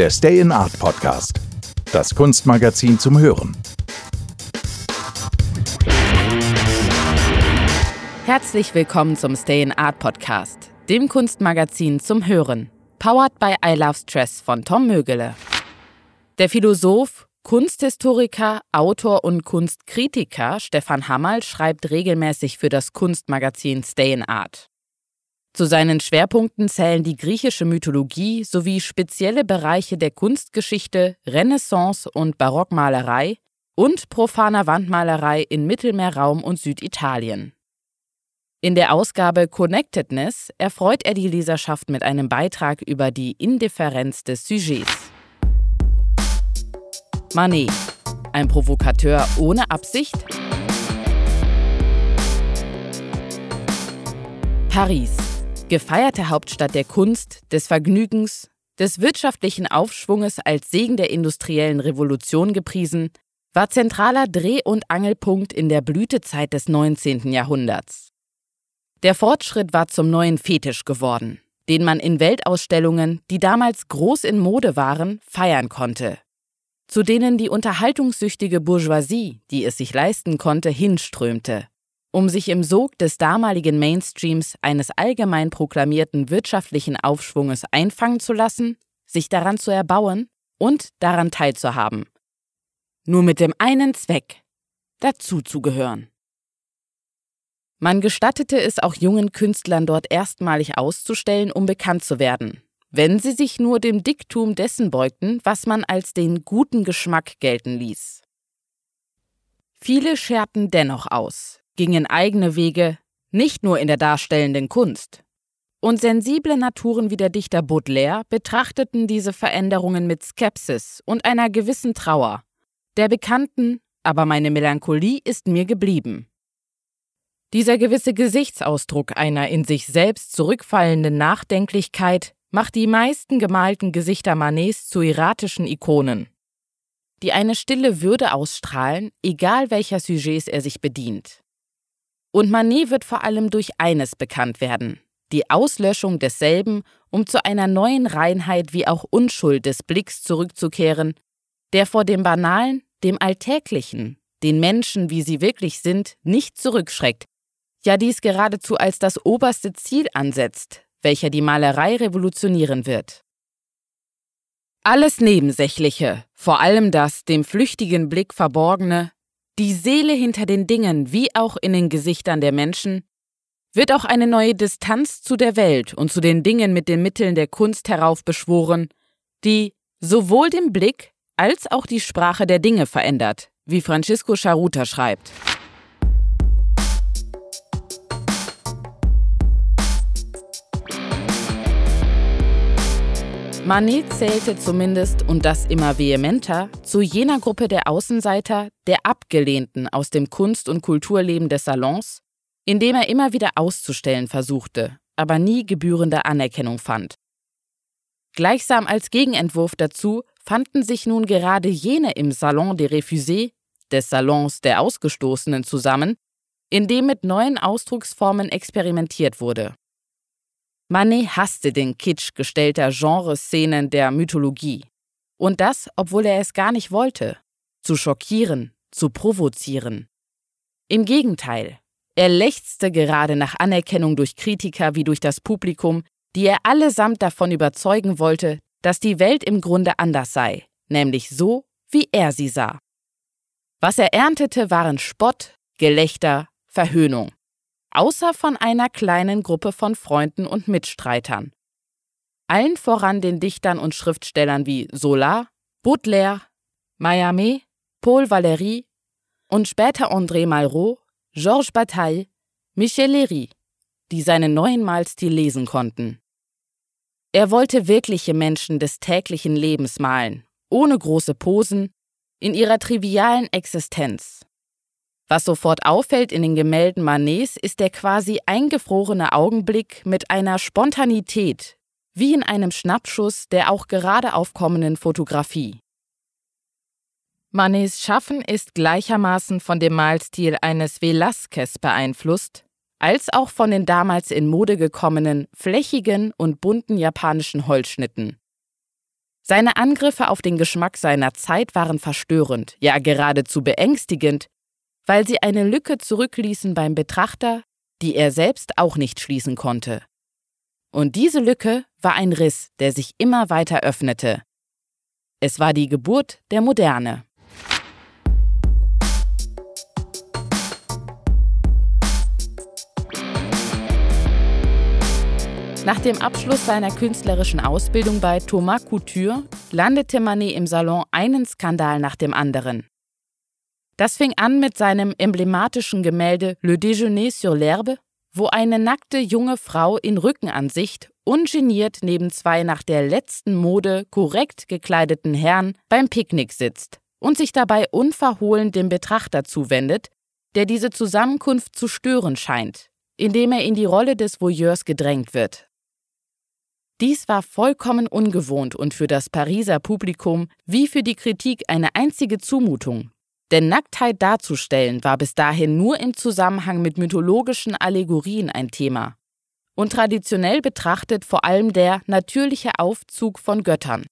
der Stay in Art Podcast. Das Kunstmagazin zum Hören. Herzlich willkommen zum Stay in Art Podcast, dem Kunstmagazin zum Hören. Powered by I Love Stress von Tom Mögele. Der Philosoph, Kunsthistoriker, Autor und Kunstkritiker Stefan Hammerl schreibt regelmäßig für das Kunstmagazin Stay in Art. Zu seinen Schwerpunkten zählen die griechische Mythologie sowie spezielle Bereiche der Kunstgeschichte, Renaissance und Barockmalerei und profaner Wandmalerei in Mittelmeerraum und Süditalien. In der Ausgabe Connectedness erfreut er die Leserschaft mit einem Beitrag über die Indifferenz des Sujets. Manet, ein Provokateur ohne Absicht? Paris, gefeierte Hauptstadt der Kunst, des Vergnügens, des wirtschaftlichen Aufschwunges als Segen der industriellen Revolution gepriesen, war zentraler Dreh- und Angelpunkt in der Blütezeit des 19. Jahrhunderts. Der Fortschritt war zum neuen Fetisch geworden, den man in Weltausstellungen, die damals groß in Mode waren, feiern konnte, zu denen die unterhaltungssüchtige Bourgeoisie, die es sich leisten konnte, hinströmte um sich im Sog des damaligen Mainstreams eines allgemein proklamierten wirtschaftlichen Aufschwunges einfangen zu lassen, sich daran zu erbauen und daran teilzuhaben. Nur mit dem einen Zweck, dazu zu gehören. Man gestattete es auch jungen Künstlern dort erstmalig auszustellen, um bekannt zu werden, wenn sie sich nur dem Diktum dessen beugten, was man als den guten Geschmack gelten ließ. Viele scherten dennoch aus, gingen eigene Wege, nicht nur in der darstellenden Kunst. Und sensible Naturen wie der Dichter Baudelaire betrachteten diese Veränderungen mit Skepsis und einer gewissen Trauer, der bekannten, aber meine Melancholie ist mir geblieben. Dieser gewisse Gesichtsausdruck einer in sich selbst zurückfallenden Nachdenklichkeit macht die meisten gemalten Gesichter Manets zu erratischen Ikonen, die eine stille Würde ausstrahlen, egal welcher Sujets er sich bedient. Und Manet wird vor allem durch eines bekannt werden, die Auslöschung desselben, um zu einer neuen Reinheit wie auch Unschuld des Blicks zurückzukehren, der vor dem Banalen, dem Alltäglichen, den Menschen, wie sie wirklich sind, nicht zurückschreckt, ja dies geradezu als das oberste Ziel ansetzt, welcher die Malerei revolutionieren wird. Alles Nebensächliche, vor allem das dem flüchtigen Blick verborgene, die Seele hinter den Dingen wie auch in den Gesichtern der Menschen, wird auch eine neue Distanz zu der Welt und zu den Dingen mit den Mitteln der Kunst heraufbeschworen, die sowohl den Blick als auch die Sprache der Dinge verändert, wie Francisco Charuta schreibt. Manet zählte zumindest, und das immer vehementer, zu jener Gruppe der Außenseiter, der Abgelehnten aus dem Kunst- und Kulturleben des Salons, in dem er immer wieder auszustellen versuchte, aber nie gebührende Anerkennung fand. Gleichsam als Gegenentwurf dazu fanden sich nun gerade jene im Salon des Refusés, des Salons der Ausgestoßenen, zusammen, in dem mit neuen Ausdrucksformen experimentiert wurde. Manet hasste den Kitsch gestellter Genreszenen der Mythologie. Und das, obwohl er es gar nicht wollte. Zu schockieren, zu provozieren. Im Gegenteil, er lechzte gerade nach Anerkennung durch Kritiker wie durch das Publikum, die er allesamt davon überzeugen wollte, dass die Welt im Grunde anders sei, nämlich so, wie er sie sah. Was er erntete, waren Spott, Gelächter, Verhöhnung außer von einer kleinen Gruppe von Freunden und Mitstreitern. Allen voran den Dichtern und Schriftstellern wie Zola, Baudelaire, Mayame, Paul Valéry und später André Malraux, Georges Bataille, Michel Léry, die seinen neuen Malstil lesen konnten. Er wollte wirkliche Menschen des täglichen Lebens malen, ohne große Posen, in ihrer trivialen Existenz. Was sofort auffällt in den Gemälden Manets ist der quasi eingefrorene Augenblick mit einer Spontanität, wie in einem Schnappschuss der auch gerade aufkommenden Fotografie. Manets Schaffen ist gleichermaßen von dem Malstil eines Velázquez beeinflusst, als auch von den damals in Mode gekommenen, flächigen und bunten japanischen Holzschnitten. Seine Angriffe auf den Geschmack seiner Zeit waren verstörend, ja geradezu beängstigend, weil sie eine Lücke zurückließen beim Betrachter, die er selbst auch nicht schließen konnte. Und diese Lücke war ein Riss, der sich immer weiter öffnete. Es war die Geburt der Moderne. Nach dem Abschluss seiner künstlerischen Ausbildung bei Thomas Couture landete Manet im Salon einen Skandal nach dem anderen. Das fing an mit seinem emblematischen Gemälde Le Déjeuner sur l'herbe, wo eine nackte junge Frau in Rückenansicht ungeniert neben zwei nach der letzten Mode korrekt gekleideten Herren beim Picknick sitzt und sich dabei unverhohlen dem Betrachter zuwendet, der diese Zusammenkunft zu stören scheint, indem er in die Rolle des Voyeurs gedrängt wird. Dies war vollkommen ungewohnt und für das Pariser Publikum wie für die Kritik eine einzige Zumutung. Denn Nacktheit darzustellen war bis dahin nur im Zusammenhang mit mythologischen Allegorien ein Thema und traditionell betrachtet vor allem der natürliche Aufzug von Göttern.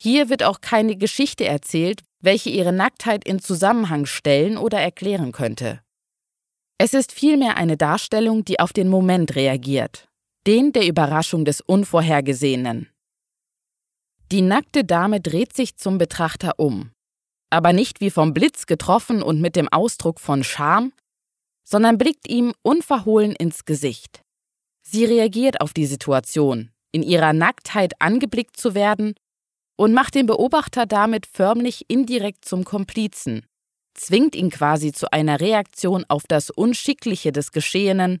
Hier wird auch keine Geschichte erzählt, welche ihre Nacktheit in Zusammenhang stellen oder erklären könnte. Es ist vielmehr eine Darstellung, die auf den Moment reagiert den der Überraschung des Unvorhergesehenen. Die nackte Dame dreht sich zum Betrachter um, aber nicht wie vom Blitz getroffen und mit dem Ausdruck von Scham, sondern blickt ihm unverhohlen ins Gesicht. Sie reagiert auf die Situation, in ihrer Nacktheit angeblickt zu werden und macht den Beobachter damit förmlich indirekt zum Komplizen, zwingt ihn quasi zu einer Reaktion auf das Unschickliche des Geschehenen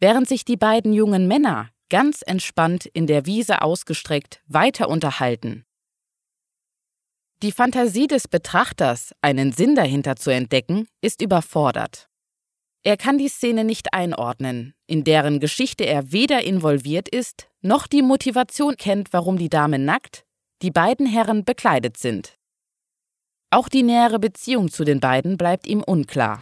während sich die beiden jungen Männer ganz entspannt in der Wiese ausgestreckt weiter unterhalten. Die Fantasie des Betrachters, einen Sinn dahinter zu entdecken, ist überfordert. Er kann die Szene nicht einordnen, in deren Geschichte er weder involviert ist, noch die Motivation kennt, warum die Dame nackt, die beiden Herren bekleidet sind. Auch die nähere Beziehung zu den beiden bleibt ihm unklar.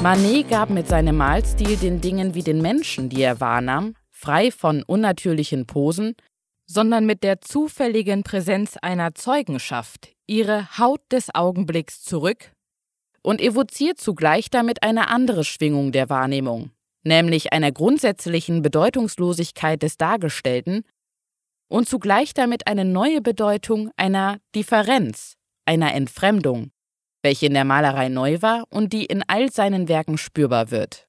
Manet gab mit seinem Malstil den Dingen wie den Menschen, die er wahrnahm, frei von unnatürlichen Posen, sondern mit der zufälligen Präsenz einer Zeugenschaft ihre Haut des Augenblicks zurück und evoziert zugleich damit eine andere Schwingung der Wahrnehmung, nämlich einer grundsätzlichen Bedeutungslosigkeit des Dargestellten und zugleich damit eine neue Bedeutung einer Differenz, einer Entfremdung, welche in der Malerei neu war und die in all seinen Werken spürbar wird.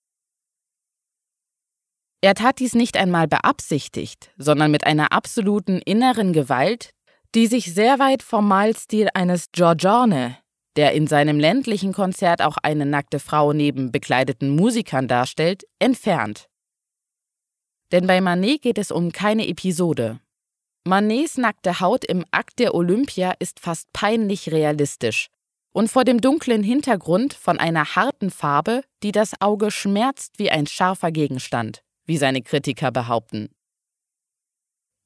Er tat dies nicht einmal beabsichtigt, sondern mit einer absoluten inneren Gewalt, die sich sehr weit vom Malstil eines Giorgione, der in seinem ländlichen Konzert auch eine nackte Frau neben bekleideten Musikern darstellt, entfernt. Denn bei Manet geht es um keine Episode. Manets nackte Haut im Akt der Olympia ist fast peinlich realistisch, und vor dem dunklen Hintergrund von einer harten Farbe, die das Auge schmerzt wie ein scharfer Gegenstand, wie seine Kritiker behaupten.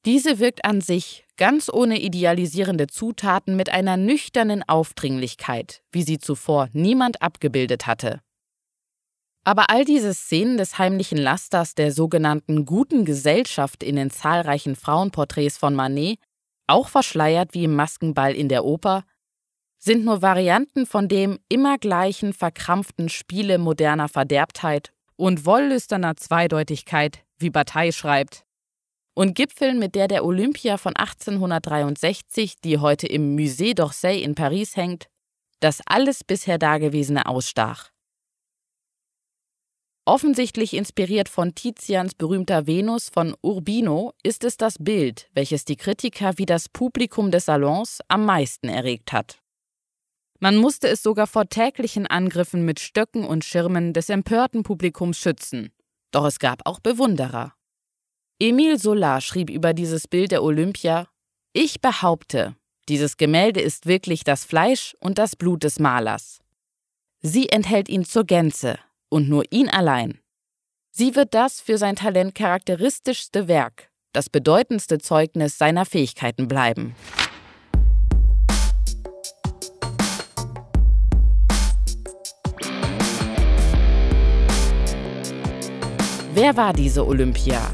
Diese wirkt an sich, ganz ohne idealisierende Zutaten, mit einer nüchternen Aufdringlichkeit, wie sie zuvor niemand abgebildet hatte. Aber all diese Szenen des heimlichen Lasters der sogenannten guten Gesellschaft in den zahlreichen Frauenporträts von Manet, auch verschleiert wie im Maskenball in der Oper, sind nur Varianten von dem immer gleichen verkrampften Spiele moderner Verderbtheit und wollüsterner Zweideutigkeit, wie Bataille schreibt, und gipfeln mit der der Olympia von 1863, die heute im Musée d'Orsay in Paris hängt, das alles bisher Dagewesene ausstach. Offensichtlich inspiriert von Tizians berühmter Venus von Urbino ist es das Bild, welches die Kritiker wie das Publikum des Salons am meisten erregt hat. Man musste es sogar vor täglichen Angriffen mit Stöcken und Schirmen des empörten Publikums schützen. Doch es gab auch Bewunderer. Emile Solar schrieb über dieses Bild der Olympia: Ich behaupte, dieses Gemälde ist wirklich das Fleisch und das Blut des Malers. Sie enthält ihn zur Gänze und nur ihn allein. Sie wird das für sein Talent charakteristischste Werk, das bedeutendste Zeugnis seiner Fähigkeiten bleiben. Wer war diese Olympia?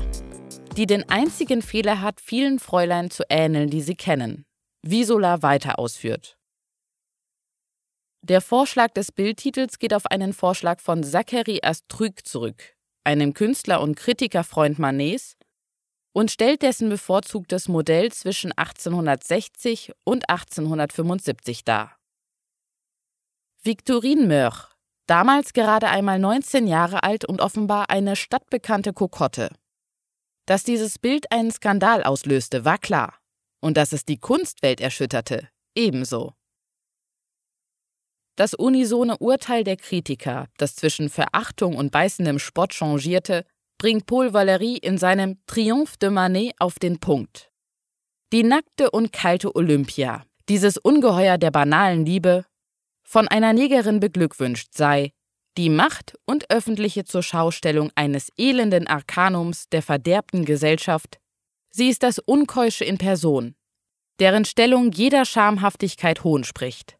Die den einzigen Fehler hat, vielen Fräulein zu ähneln, die sie kennen. Wie Sola weiter ausführt. Der Vorschlag des Bildtitels geht auf einen Vorschlag von Zachary Astruc zurück, einem Künstler und Kritikerfreund Manets, und stellt dessen bevorzugtes Modell zwischen 1860 und 1875 dar. Victorine Meur, damals gerade einmal 19 Jahre alt und offenbar eine stadtbekannte Kokotte. Dass dieses Bild einen Skandal auslöste, war klar. Und dass es die Kunstwelt erschütterte, ebenso. Das unisone Urteil der Kritiker, das zwischen Verachtung und beißendem Spott changierte, bringt Paul Valéry in seinem Triomphe de Manet auf den Punkt. Die nackte und kalte Olympia, dieses Ungeheuer der banalen Liebe, von einer Negerin beglückwünscht sei, die Macht und öffentliche Zurschaustellung eines elenden Arkanums der verderbten Gesellschaft, sie ist das Unkeusche in Person, deren Stellung jeder Schamhaftigkeit Hohn spricht.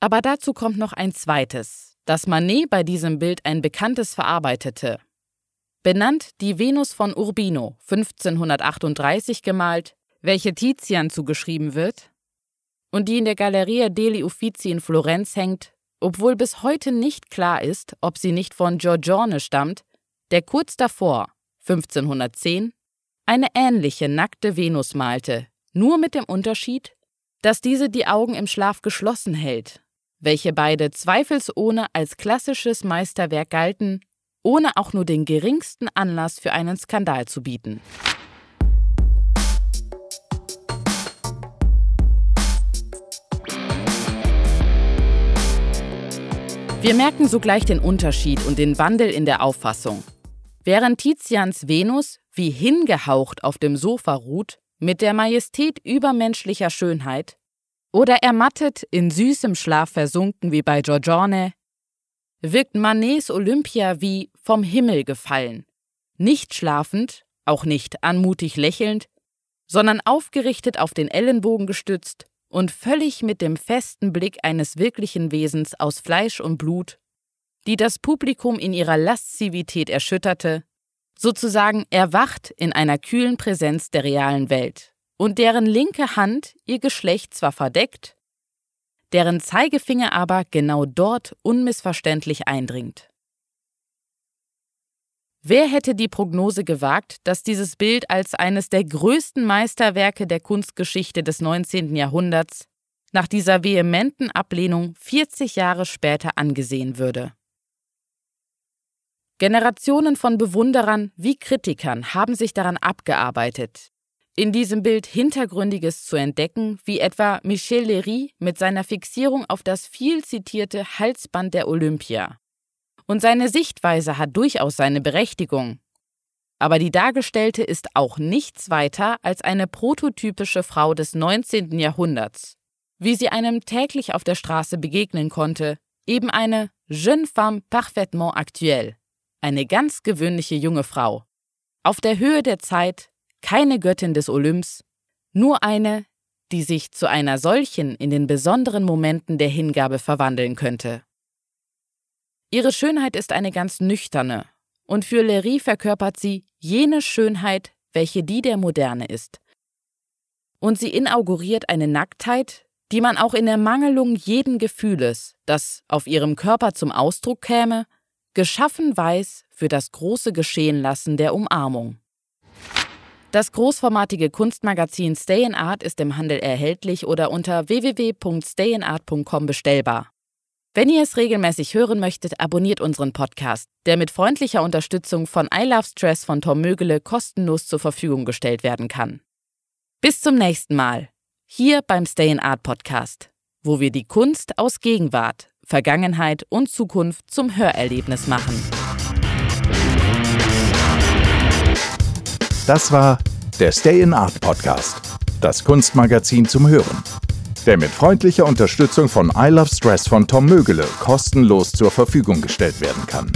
Aber dazu kommt noch ein zweites, das Manet bei diesem Bild ein bekanntes verarbeitete. Benannt die Venus von Urbino, 1538 gemalt, welche Tizian zugeschrieben wird, und die in der Galleria degli Uffizi in Florenz hängt, obwohl bis heute nicht klar ist, ob sie nicht von Giorgione stammt, der kurz davor, 1510, eine ähnliche nackte Venus malte, nur mit dem Unterschied, dass diese die Augen im Schlaf geschlossen hält welche beide zweifelsohne als klassisches Meisterwerk galten, ohne auch nur den geringsten Anlass für einen Skandal zu bieten. Wir merken sogleich den Unterschied und den Wandel in der Auffassung. Während Tizians Venus wie hingehaucht auf dem Sofa ruht, mit der Majestät übermenschlicher Schönheit, oder ermattet, in süßem Schlaf versunken wie bei Giorgione, wirkt Manets Olympia wie vom Himmel gefallen, nicht schlafend, auch nicht anmutig lächelnd, sondern aufgerichtet auf den Ellenbogen gestützt und völlig mit dem festen Blick eines wirklichen Wesens aus Fleisch und Blut, die das Publikum in ihrer Laszivität erschütterte, sozusagen erwacht in einer kühlen Präsenz der realen Welt und deren linke Hand ihr Geschlecht zwar verdeckt, deren Zeigefinger aber genau dort unmissverständlich eindringt. Wer hätte die Prognose gewagt, dass dieses Bild als eines der größten Meisterwerke der Kunstgeschichte des 19. Jahrhunderts nach dieser vehementen Ablehnung 40 Jahre später angesehen würde? Generationen von Bewunderern wie Kritikern haben sich daran abgearbeitet, in diesem Bild Hintergründiges zu entdecken, wie etwa Michel Léry mit seiner Fixierung auf das viel zitierte Halsband der Olympia. Und seine Sichtweise hat durchaus seine Berechtigung. Aber die dargestellte ist auch nichts weiter als eine prototypische Frau des 19. Jahrhunderts, wie sie einem täglich auf der Straße begegnen konnte, eben eine jeune femme parfaitement actuelle, eine ganz gewöhnliche junge Frau, auf der Höhe der Zeit keine Göttin des Olymps, nur eine, die sich zu einer solchen in den besonderen Momenten der Hingabe verwandeln könnte. Ihre Schönheit ist eine ganz nüchterne, und für Lery verkörpert sie jene Schönheit, welche die der Moderne ist. Und sie inauguriert eine Nacktheit, die man auch in Ermangelung jeden Gefühles, das auf ihrem Körper zum Ausdruck käme, geschaffen weiß für das große Geschehenlassen der Umarmung. Das großformatige Kunstmagazin Stay in Art ist im Handel erhältlich oder unter www.stayinart.com bestellbar. Wenn ihr es regelmäßig hören möchtet, abonniert unseren Podcast, der mit freundlicher Unterstützung von I Love Stress von Tom Mögele kostenlos zur Verfügung gestellt werden kann. Bis zum nächsten Mal, hier beim Stay in Art Podcast, wo wir die Kunst aus Gegenwart, Vergangenheit und Zukunft zum Hörerlebnis machen. Das war der Stay in Art Podcast, das Kunstmagazin zum Hören, der mit freundlicher Unterstützung von I Love Stress von Tom Mögele kostenlos zur Verfügung gestellt werden kann.